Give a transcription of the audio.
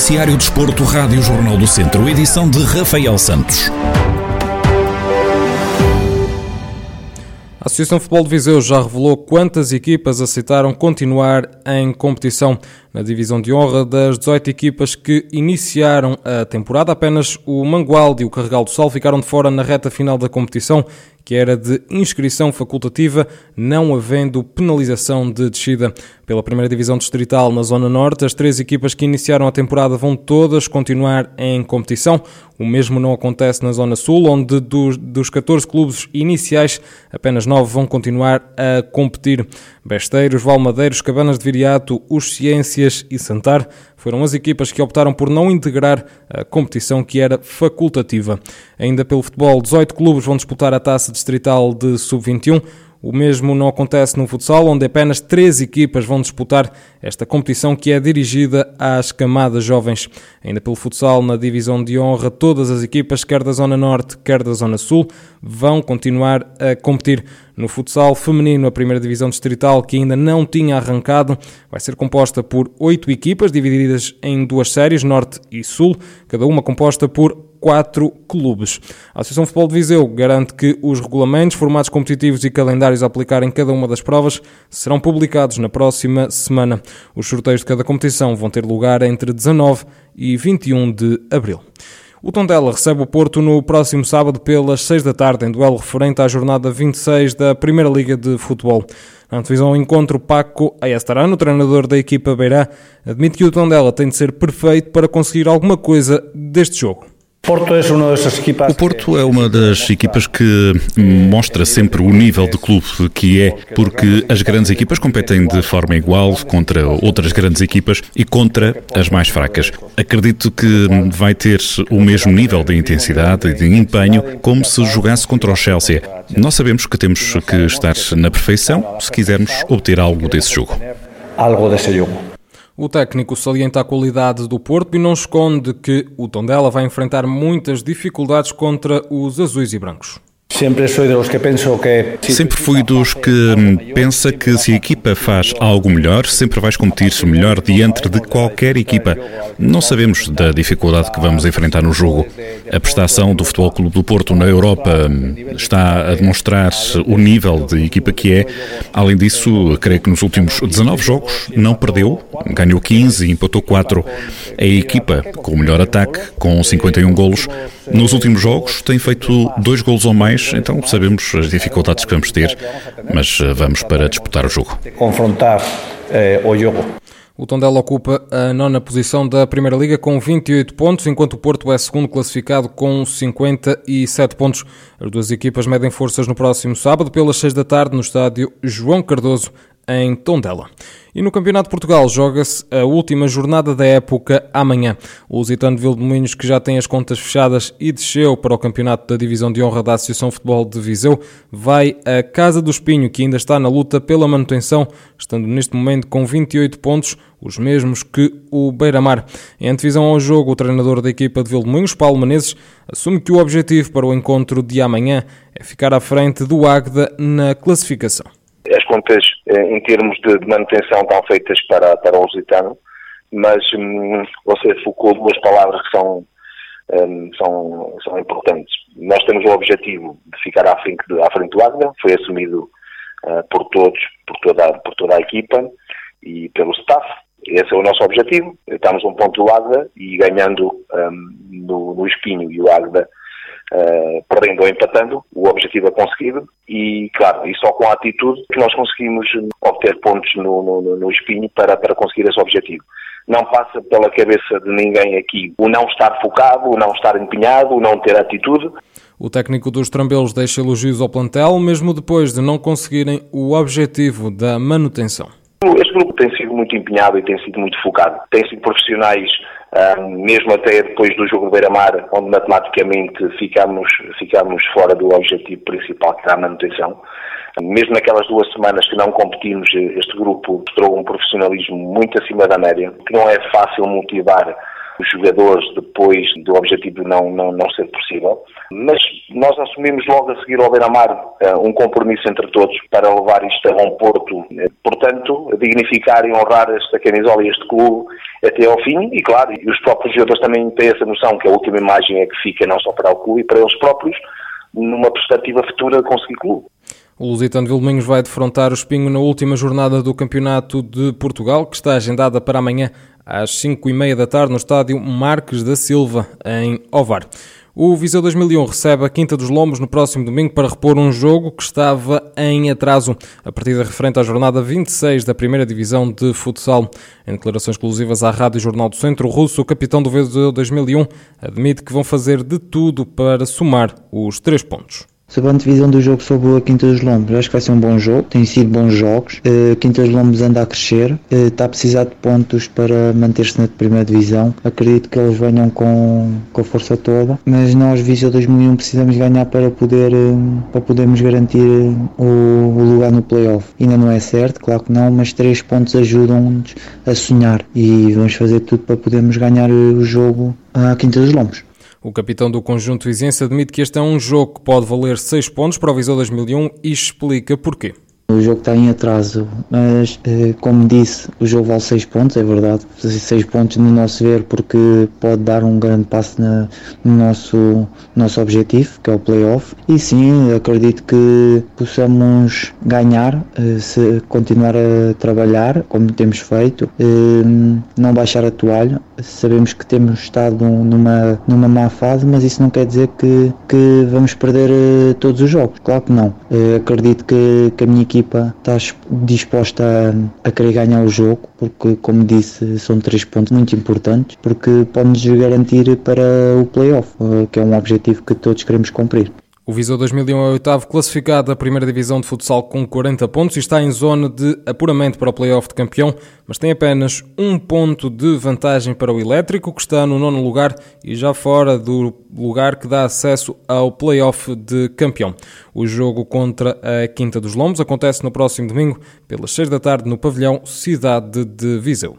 Noticiário Desporto, Rádio Jornal do Centro, edição de Rafael Santos. A Associação de Futebol de Viseu já revelou quantas equipas aceitaram continuar em competição. Na divisão de honra das 18 equipas que iniciaram a temporada, apenas o Mangualde e o Carregal do Sol ficaram de fora na reta final da competição, que era de inscrição facultativa, não havendo penalização de descida. Pela primeira divisão distrital na Zona Norte, as três equipas que iniciaram a temporada vão todas continuar em competição. O mesmo não acontece na Zona Sul, onde dos, dos 14 clubes iniciais, apenas 9 vão continuar a competir. Besteiros, Valmadeiros, Cabanas de Viriato, Os E Santar foram as equipas que optaram por não integrar a competição que era facultativa. Ainda pelo futebol, 18 clubes vão disputar a taça distrital de sub-21. O mesmo não acontece no futsal, onde apenas três equipas vão disputar esta competição que é dirigida às camadas jovens. Ainda pelo futsal, na divisão de honra, todas as equipas, quer da Zona Norte, quer da Zona Sul, vão continuar a competir. No futsal feminino, a primeira divisão distrital, que ainda não tinha arrancado, vai ser composta por oito equipas, divididas em duas séries, Norte e Sul, cada uma composta por quatro clubes. A Associação de Futebol de Viseu garante que os regulamentos, formatos competitivos e calendários a aplicar em cada uma das provas serão publicados na próxima semana. Os sorteios de cada competição vão ter lugar entre 19 e 21 de abril. O Tondela recebe o Porto no próximo sábado pelas 6 da tarde, em duelo referente à jornada 26 da Primeira Liga de Futebol. Na antevisão ao encontro, Paco Ayastarano, treinador da equipa Beirá, admite que o Tondela tem de ser perfeito para conseguir alguma coisa deste jogo. O Porto é uma das equipas que mostra sempre o nível de clube que é, porque as grandes equipas competem de forma igual contra outras grandes equipas e contra as mais fracas. Acredito que vai ter o mesmo nível de intensidade e de empenho como se jogasse contra o Chelsea. Nós sabemos que temos que estar na perfeição se quisermos obter algo desse jogo. Algo desse jogo. O técnico salienta a qualidade do Porto e não esconde que o Tondela vai enfrentar muitas dificuldades contra os azuis e brancos. Sempre fui dos que hum, pensa que se a equipa faz algo melhor, sempre vais competir melhor diante de qualquer equipa. Não sabemos da dificuldade que vamos enfrentar no jogo. A prestação do Futebol Clube do Porto na Europa hum, está a demonstrar o nível de equipa que é. Além disso, creio que nos últimos 19 jogos não perdeu, ganhou 15 e empatou 4. É a equipa com o melhor ataque, com 51 golos. Nos últimos jogos tem feito dois golos ou mais então sabemos as dificuldades que vamos ter, mas eh, vamos para disputar o jogo. Confrontar eh, o jogo. O Tondela ocupa a nona posição da Primeira Liga com 28 pontos, enquanto o Porto é segundo classificado com 57 pontos. As duas equipas medem forças no próximo sábado, pelas 6 da tarde, no estádio João Cardoso, em Tondela. E no Campeonato de Portugal joga-se a última jornada da época amanhã. O Lusitano de que já tem as contas fechadas e desceu para o Campeonato da Divisão de Honra da Associação Futebol de Viseu, vai à Casa do Espinho, que ainda está na luta pela manutenção, estando neste momento com 28 pontos, os mesmos que o Beira-Mar. Em antevisão ao jogo, o treinador da equipa de Vildomínhos, Paulo Menezes, assume que o objetivo para o encontro de amanhã é ficar à frente do Águeda na classificação. As contas eh, em termos de, manutenção estão feitas para, para o Lusitano, mas hum, você focou duas palavras que são, hum, são, são importantes. Nós temos o objetivo de ficar à frente, à frente do Águeda, foi assumido uh, por todos, por toda, por toda a equipa e pelo staff. Esse é o nosso objetivo. Estamos um ponto do Águeda e ganhando um, no, no Espinho e o Águeda uh, perdendo ou empatando, o objetivo é conseguido e, claro, e só com a atitude que nós conseguimos obter pontos no, no, no espinho para, para conseguir esse objetivo. Não passa pela cabeça de ninguém aqui o não estar focado, o não estar empenhado, o não ter atitude. O técnico dos Trambelos deixa elogios ao plantel, mesmo depois de não conseguirem o objetivo da manutenção. Este grupo tem sido muito empenhado e tem sido muito focado. Tem sido profissionais mesmo até depois do jogo do Beira-Mar, onde matematicamente ficámos, ficámos fora do objetivo principal, que era a manutenção. Mesmo naquelas duas semanas que não competimos, este grupo mostrou um profissionalismo muito acima da média, que não é fácil motivar os jogadores depois do objetivo não, não, não ser possível. Mas nós assumimos logo a seguir ao Beira-Mar uh, um compromisso entre todos para levar isto a bom porto. Portanto, dignificar e honrar esta camisola e este clube até ao fim. E claro, os próprios jogadores também têm essa noção que a última imagem é que fica não só para o clube e para eles próprios, numa perspectiva futura de conseguir clube. O Lusitano Vilminhos vai defrontar o Espinho na última jornada do Campeonato de Portugal, que está agendada para amanhã às 5 e meia da tarde no estádio Marques da Silva, em Ovar. O Viseu 2001 recebe a Quinta dos Lombos no próximo domingo para repor um jogo que estava em atraso. A partida referente à jornada 26 da primeira divisão de futsal. Em declarações exclusivas à Rádio Jornal do Centro, russo, o capitão do Viseu 2001, admite que vão fazer de tudo para somar os três pontos. Sobre a antevisão do jogo sobre a Quinta dos Lombos, acho que vai ser um bom jogo, tem sido bons jogos. A Quinta dos Lombos anda a crescer, está a precisar de pontos para manter-se na primeira divisão. Acredito que eles venham com, com a força toda, mas nós, Viseu 2001, precisamos ganhar para, poder, para podermos garantir o, o lugar no playoff. Ainda não é certo, claro que não, mas três pontos ajudam-nos a sonhar e vamos fazer tudo para podermos ganhar o jogo à Quinta dos Lombos. O capitão do conjunto vizinhense admite que este é um jogo que pode valer 6 pontos para o Viseu 2001 e explica porquê. O jogo está em atraso, mas eh, como disse, o jogo vale 6 pontos, é verdade. 6 pontos no nosso ver, porque pode dar um grande passo na, no nosso, nosso objetivo, que é o playoff. E sim, acredito que possamos ganhar eh, se continuar a trabalhar como temos feito, eh, não baixar a toalha. Sabemos que temos estado numa, numa má fase, mas isso não quer dizer que, que vamos perder todos os jogos. Claro que não. Acredito que, que a minha equipa está disposta a, a querer ganhar o jogo, porque, como disse, são três pontos muito importantes, porque pode-nos garantir para o playoff, eh, que é um objetivo que todos queremos cumprir. O Viseu 2001 é o oitavo classificado da primeira divisão de futsal com 40 pontos e está em zona de apuramento para o playoff de campeão, mas tem apenas um ponto de vantagem para o Elétrico, que está no nono lugar e já fora do lugar que dá acesso ao playoff de campeão. O jogo contra a Quinta dos Lombos acontece no próximo domingo, pelas 6 da tarde, no pavilhão Cidade de Viseu.